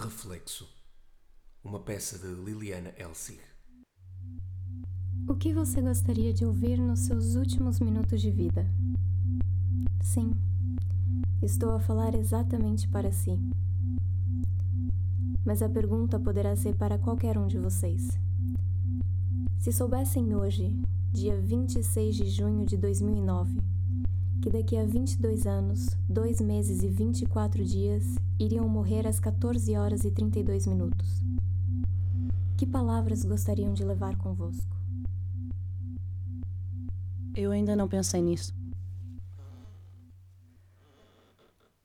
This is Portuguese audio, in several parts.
Reflexo. Uma peça de Liliana Elsig. O que você gostaria de ouvir nos seus últimos minutos de vida? Sim, estou a falar exatamente para si. Mas a pergunta poderá ser para qualquer um de vocês. Se soubessem hoje, dia 26 de junho de 2009, que daqui a 22 anos, 2 meses e 24 dias iriam morrer às 14 horas e 32 minutos. Que palavras gostariam de levar convosco? Eu ainda não pensei nisso.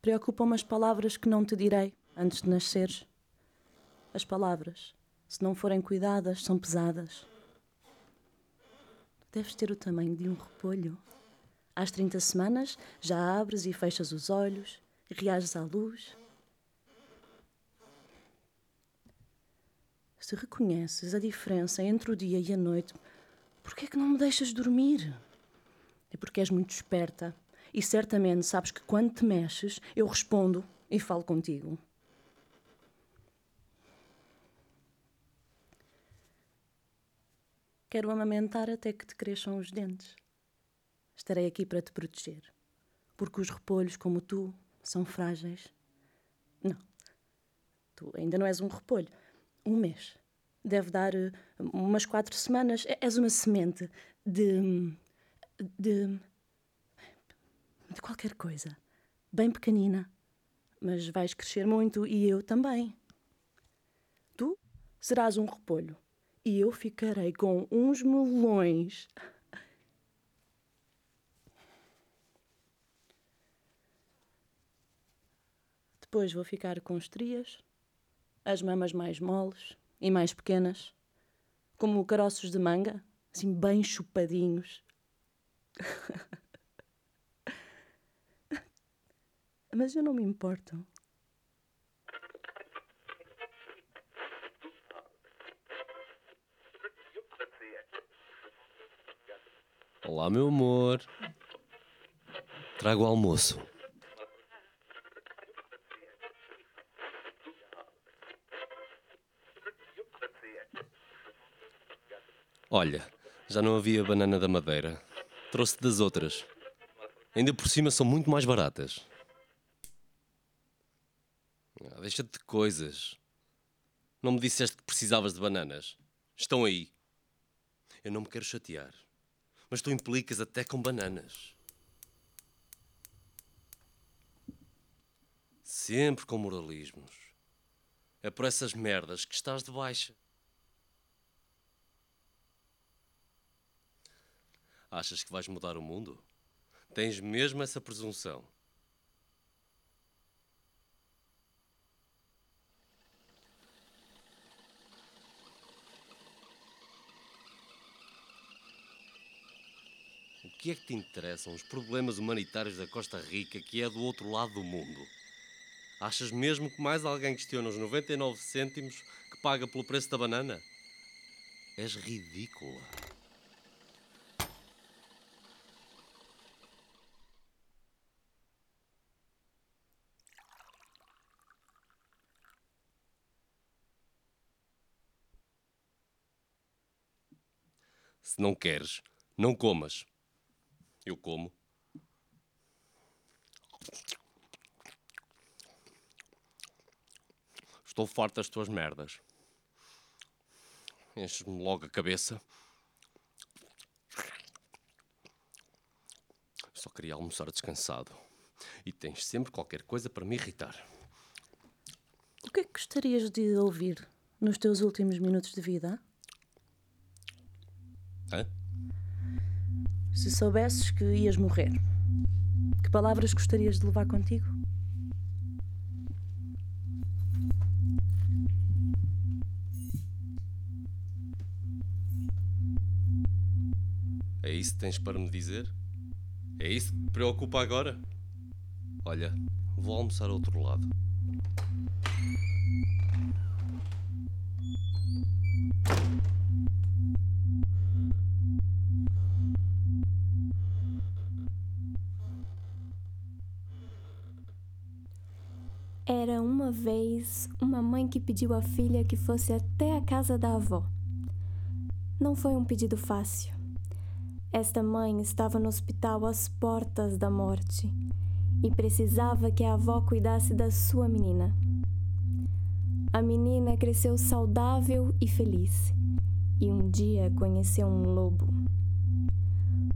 Preocupam-me as palavras que não te direi antes de nasceres. As palavras, se não forem cuidadas, são pesadas. Deves ter o tamanho de um repolho. Às 30 semanas já abres e fechas os olhos, reages à luz. Se reconheces a diferença entre o dia e a noite, por que é que não me deixas dormir? É porque és muito esperta e certamente sabes que quando te mexes, eu respondo e falo contigo. Quero amamentar até que te cresçam os dentes. Estarei aqui para te proteger. Porque os repolhos, como tu, são frágeis. Não. Tu ainda não és um repolho. Um mês. Deve dar uh, umas quatro semanas. És uma semente de. de. de qualquer coisa. Bem pequenina. Mas vais crescer muito e eu também. Tu serás um repolho. E eu ficarei com uns melões. Depois vou ficar com estrias, as mamas mais moles e mais pequenas, como caroços de manga, assim bem chupadinhos. Mas eu não me importo. Olá, meu amor. Trago o almoço. Olha, já não havia banana da madeira. Trouxe das outras. Ainda por cima são muito mais baratas. Ah, Deixa-te de coisas. Não me disseste que precisavas de bananas. Estão aí. Eu não me quero chatear. Mas tu implicas até com bananas. Sempre com moralismos. É por essas merdas que estás de baixa. Achas que vais mudar o mundo? Tens mesmo essa presunção. O que é que te interessam os problemas humanitários da Costa Rica, que é do outro lado do mundo? Achas mesmo que mais alguém questiona os 99 cêntimos que paga pelo preço da banana? És ridícula. Se não queres, não comas. Eu como. Estou farto das tuas merdas. Enches-me logo a cabeça. Só queria almoçar descansado. E tens sempre qualquer coisa para me irritar. O que é que gostarias de ouvir nos teus últimos minutos de vida? Hã? Se soubesses que ias morrer, que palavras gostarias de levar contigo? É isso que tens para me dizer? É isso que te preocupa agora? Olha, vou almoçar ao outro lado. Era uma vez uma mãe que pediu à filha que fosse até a casa da avó. Não foi um pedido fácil. Esta mãe estava no hospital às portas da morte e precisava que a avó cuidasse da sua menina. A menina cresceu saudável e feliz e um dia conheceu um lobo.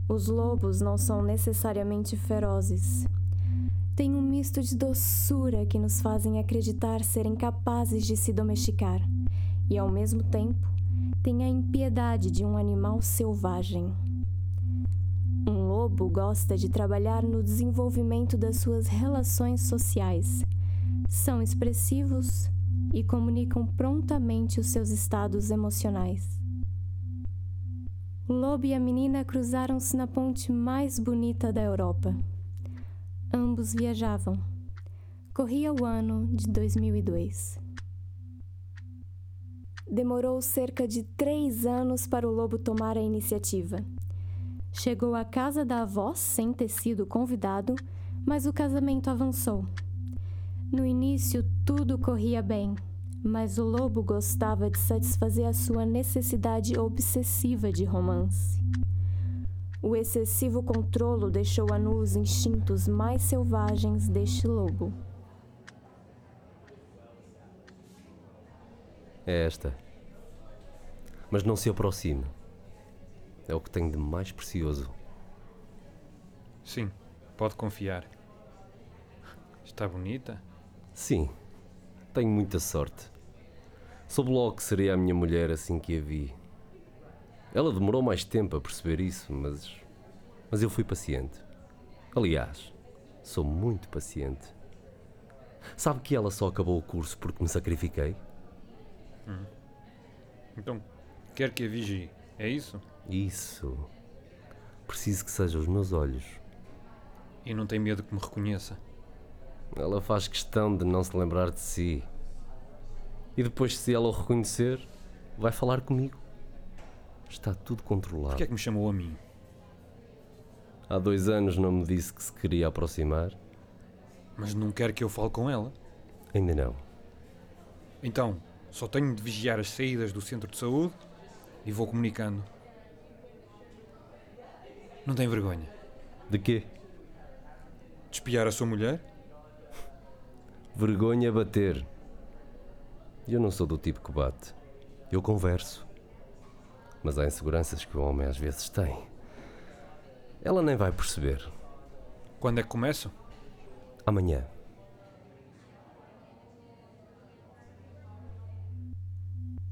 Os lobos não são necessariamente ferozes. Têm um misto de doçura que nos fazem acreditar serem capazes de se domesticar, e ao mesmo tempo têm a impiedade de um animal selvagem. Um lobo gosta de trabalhar no desenvolvimento das suas relações sociais. São expressivos e comunicam prontamente os seus estados emocionais. O lobo e a menina cruzaram-se na ponte mais bonita da Europa. Ambos viajavam. Corria o ano de 2002. Demorou cerca de três anos para o lobo tomar a iniciativa. Chegou à casa da avó sem ter sido convidado, mas o casamento avançou. No início tudo corria bem mas o lobo gostava de satisfazer a sua necessidade obsessiva de romance. O excessivo controlo deixou a nu os instintos mais selvagens deste lobo. É esta. Mas não se aproxime. É o que tenho de mais precioso. Sim, pode confiar. Está bonita? Sim, tenho muita sorte. Soube logo que seria a minha mulher assim que a vi. Ela demorou mais tempo a perceber isso, mas. Mas eu fui paciente. Aliás, sou muito paciente. Sabe que ela só acabou o curso porque me sacrifiquei? Hum. Então, quer que a vigie, é isso? Isso. Preciso que seja os meus olhos. E não tem medo que me reconheça? Ela faz questão de não se lembrar de si. E depois, se ela o reconhecer, vai falar comigo. Está tudo controlado. Porquê é que me chamou a mim? Há dois anos não me disse que se queria aproximar. Mas não quer que eu fale com ela? Ainda não. Então, só tenho de vigiar as saídas do centro de saúde e vou comunicando. Não tem vergonha? De quê? De espiar a sua mulher? Vergonha bater. Eu não sou do tipo que bate. Eu converso. Mas há inseguranças que o homem às vezes tem. Ela nem vai perceber. Quando é que começo? Amanhã.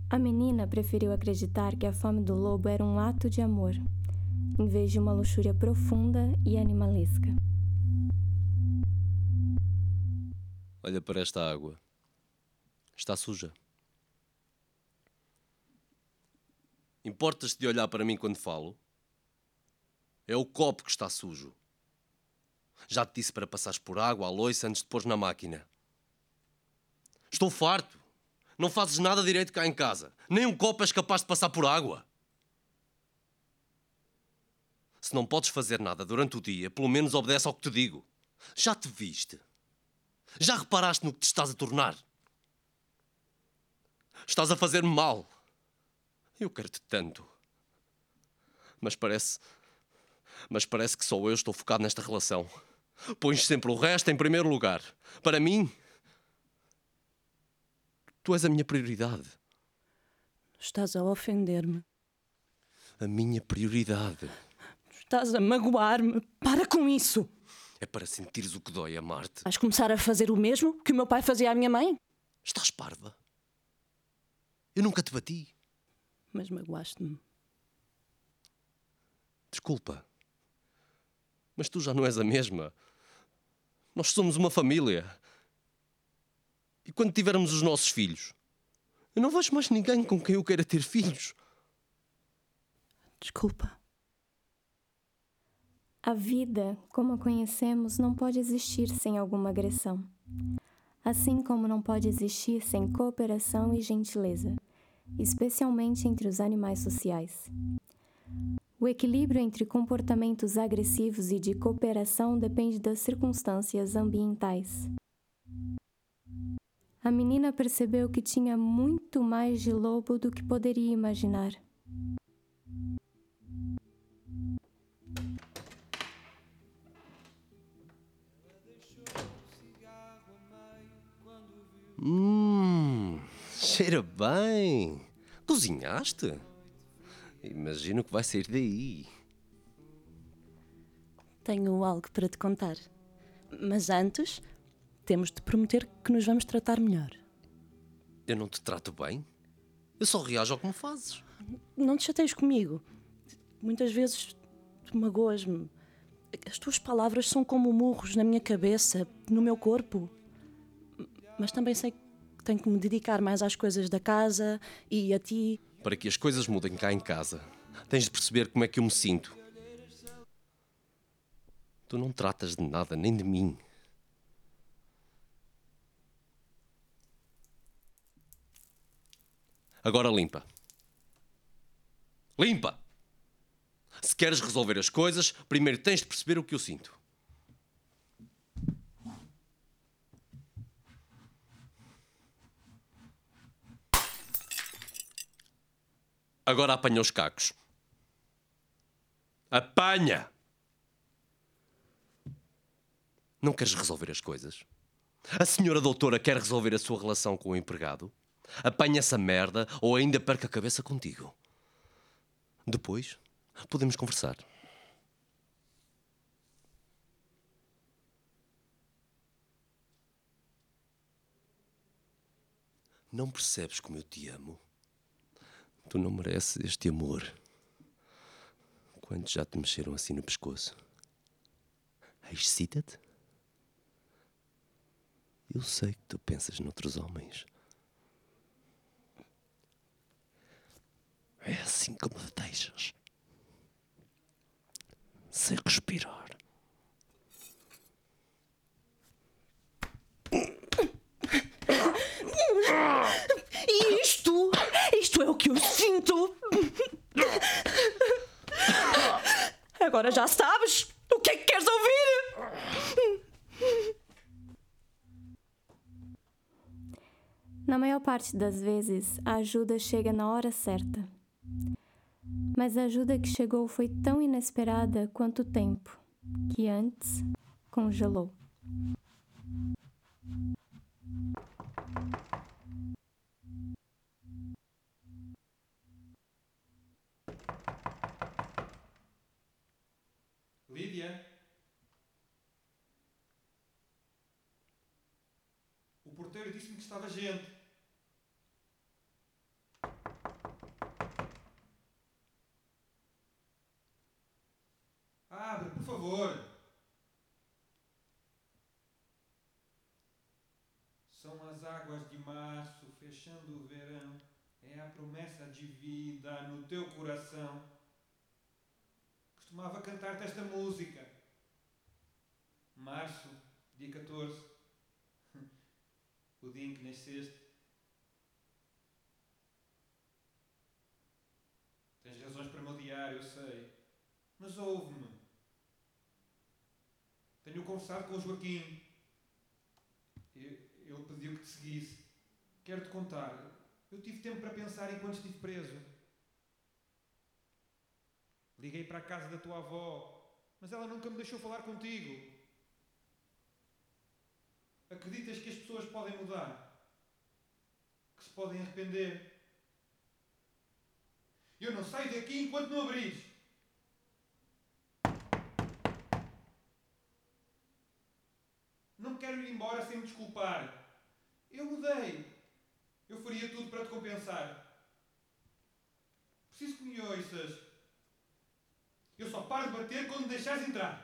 A menina preferiu acreditar que a fome do lobo era um ato de amor, em vez de uma luxúria profunda e animalesca. Olha para esta água. Está suja. Importas-te de olhar para mim quando falo? É o copo que está sujo. Já te disse para passares por água à loiça antes de pôr na máquina. Estou farto. Não fazes nada direito cá em casa. Nem um copo és capaz de passar por água. Se não podes fazer nada durante o dia, pelo menos obedece ao que te digo. Já te viste? Já reparaste no que te estás a tornar? Estás a fazer-me mal. Eu quero-te tanto. Mas parece. Mas parece que só eu estou focado nesta relação. Pões sempre o resto em primeiro lugar. Para mim. Tu és a minha prioridade. Estás a ofender-me. A minha prioridade. Estás a magoar-me. Para com isso! É para sentires o que dói amar-te. Vais começar a fazer o mesmo que o meu pai fazia à minha mãe? Estás parva? Eu nunca te bati. Mas magoaste-me. Desculpa. Mas tu já não és a mesma. Nós somos uma família. E quando tivermos os nossos filhos, eu não vejo mais ninguém com quem eu queira ter filhos. Desculpa. A vida, como a conhecemos, não pode existir sem alguma agressão. Assim como não pode existir sem cooperação e gentileza especialmente entre os animais sociais. O equilíbrio entre comportamentos agressivos e de cooperação depende das circunstâncias ambientais. a menina percebeu que tinha muito mais de lobo do que poderia imaginar. Hum, cheira bem. Cozinhaste? Imagino que vai sair daí. Tenho algo para te contar. Mas antes, temos de prometer que nos vamos tratar melhor. Eu não te trato bem? Eu só reajo ao que me fazes. Não te chateies comigo. Muitas vezes tu magoas-me. As tuas palavras são como murros na minha cabeça, no meu corpo. Mas também sei que tenho que me dedicar mais às coisas da casa e a ti. Para que as coisas mudem cá em casa, tens de perceber como é que eu me sinto. Tu não tratas de nada, nem de mim. Agora limpa. Limpa! Se queres resolver as coisas, primeiro tens de perceber o que eu sinto. Agora apanha os cacos. Apanha! Não queres resolver as coisas? A senhora doutora quer resolver a sua relação com o empregado? Apanha essa merda ou ainda perca a cabeça contigo. Depois podemos conversar. Não percebes como eu te amo? Tu não mereces este amor. Quantos já te mexeram assim no pescoço? Excita-te? Eu sei que tu pensas noutros homens. É assim como te deixas. Sem respirar. E isto? Isto é o que eu sinto. Agora já sabes. O que é que queres ouvir? Na maior parte das vezes, a ajuda chega na hora certa. Mas a ajuda que chegou foi tão inesperada quanto o tempo, que antes congelou. Lídia? O porteiro disse-me que estava gente. Abre, por favor. São as águas de março fechando o verão. É a promessa de vida no teu coração. Costumava cantar-te esta música. Março, dia 14. O dia em que nasceste. Tens razões para me odiar, eu sei. Mas ouve-me. Tenho conversado com o Joaquim. Ele pediu que te seguisse. Quero-te contar. Eu tive tempo para pensar enquanto estive preso. Liguei para a casa da tua avó, mas ela nunca me deixou falar contigo. Acreditas que as pessoas podem mudar? Que se podem arrepender? Eu não saio daqui enquanto não abrires. Não quero ir embora sem me desculpar. Eu mudei. Eu faria tudo para te compensar. Preciso que me ouças. Eu só paro de bater quando me deixares entrar.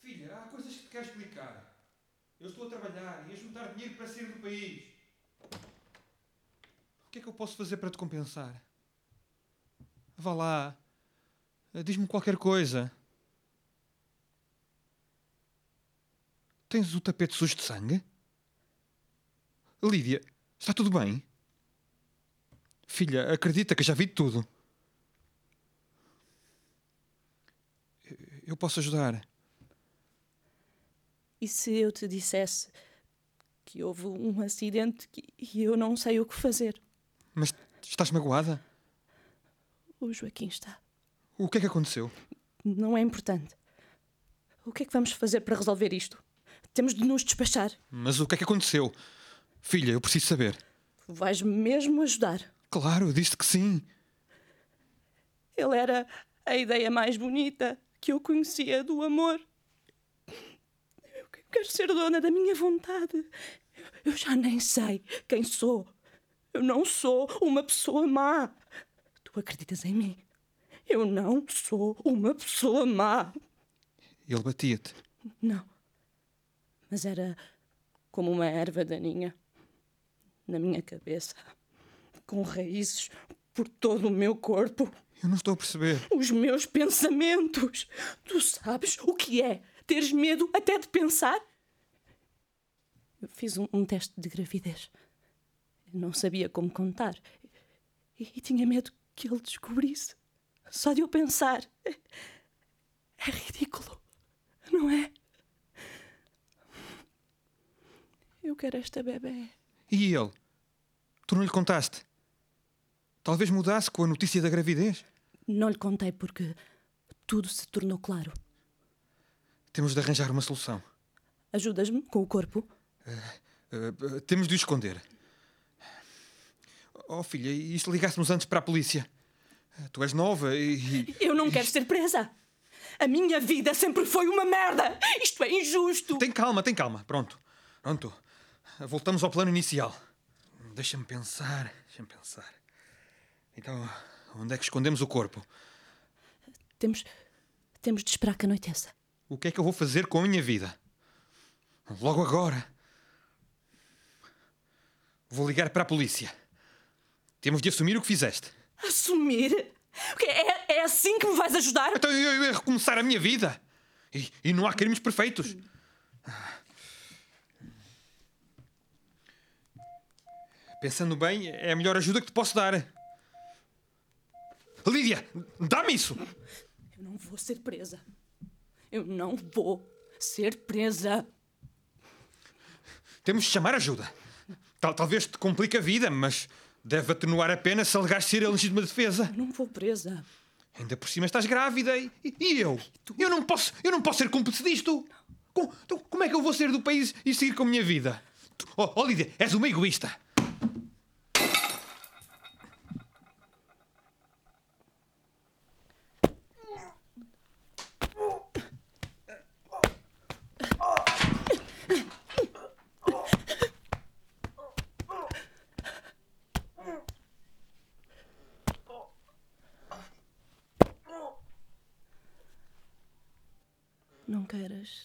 Filha, há coisas que te quero explicar. Eu estou a trabalhar e a juntar dinheiro para sair do país. O que é que eu posso fazer para te compensar? Vá lá. Diz-me qualquer coisa. Tens o tapete sujo de sangue? Lídia, está tudo bem? Filha, acredita que já vi tudo. Eu posso ajudar. E se eu te dissesse que houve um acidente e eu não sei o que fazer. Mas estás magoada? O Joaquim está. O que é que aconteceu? Não é importante. O que é que vamos fazer para resolver isto? Temos de nos despachar. Mas o que é que aconteceu? Filha, eu preciso saber. Vais mesmo ajudar. Claro, disse que sim. Ele era a ideia mais bonita que eu conhecia do amor. Eu quero ser dona da minha vontade. Eu já nem sei quem sou. Eu não sou uma pessoa má. Tu acreditas em mim? Eu não sou uma pessoa má. Ele batia-te. Não. Mas era como uma erva daninha na minha cabeça, com raízes por todo o meu corpo. Eu não estou a perceber. Os meus pensamentos. Tu sabes o que é teres medo até de pensar? Eu fiz um, um teste de gravidez. Eu não sabia como contar. E, e tinha medo que ele descobrisse. Só de eu pensar. É, é ridículo, não é? Eu quero esta bebê. E ele? Tu não lhe contaste? Talvez mudasse com a notícia da gravidez? Não lhe contei porque tudo se tornou claro. Temos de arranjar uma solução. Ajudas-me com o corpo? Uh, uh, temos de o esconder. Oh, filha, e se ligássemos antes para a polícia? Tu és nova e. Eu não quero ser presa! A minha vida sempre foi uma merda! Isto é injusto! Tem calma, tem calma. Pronto. Pronto. Voltamos ao plano inicial. Deixa-me pensar. Deixa-me pensar. Então, onde é que escondemos o corpo? Temos. Temos de esperar que anoiteça. O que é que eu vou fazer com a minha vida? Logo agora. Vou ligar para a polícia. Temos de assumir o que fizeste. Assumir? É, é assim que me vais ajudar? Então eu ia recomeçar a minha vida. E, e não há crimes perfeitos. Pensando bem, é a melhor ajuda que te posso dar. Lídia, dá-me isso! Eu não vou ser presa. Eu não vou ser presa. Temos de chamar ajuda. Tal, talvez te complique a vida, mas deve atenuar a pena se alegares ser a legítima defesa. Eu não vou presa. Ainda por cima estás grávida e, e eu? Eu não posso, eu não posso ser cúmplice disto. Como, então, como é que eu vou sair do país e seguir com a minha vida? Tu, oh, oh Lídia, és uma egoísta.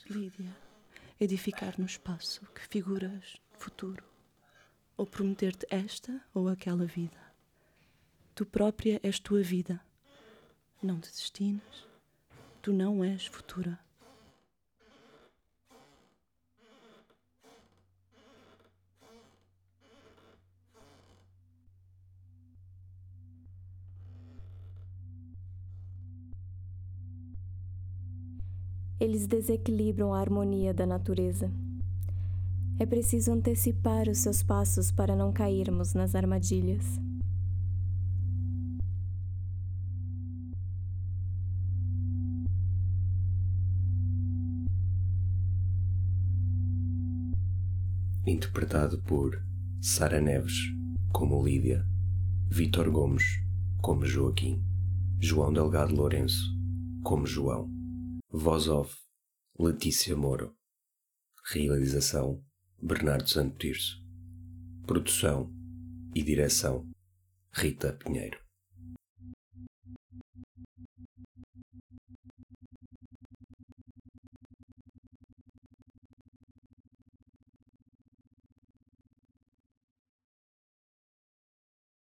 Lídia, edificar no espaço que figuras futuro, ou prometer-te esta ou aquela vida. Tu própria és tua vida. Não te destinas. Tu não és futura. Eles desequilibram a harmonia da natureza. É preciso antecipar os seus passos para não cairmos nas armadilhas. Interpretado por Sara Neves como Lídia, Vítor Gomes como Joaquim, João Delgado Lourenço como João. Voz off Letícia Moro. Realização Bernardo Santo Tirso. Produção e direção Rita Pinheiro.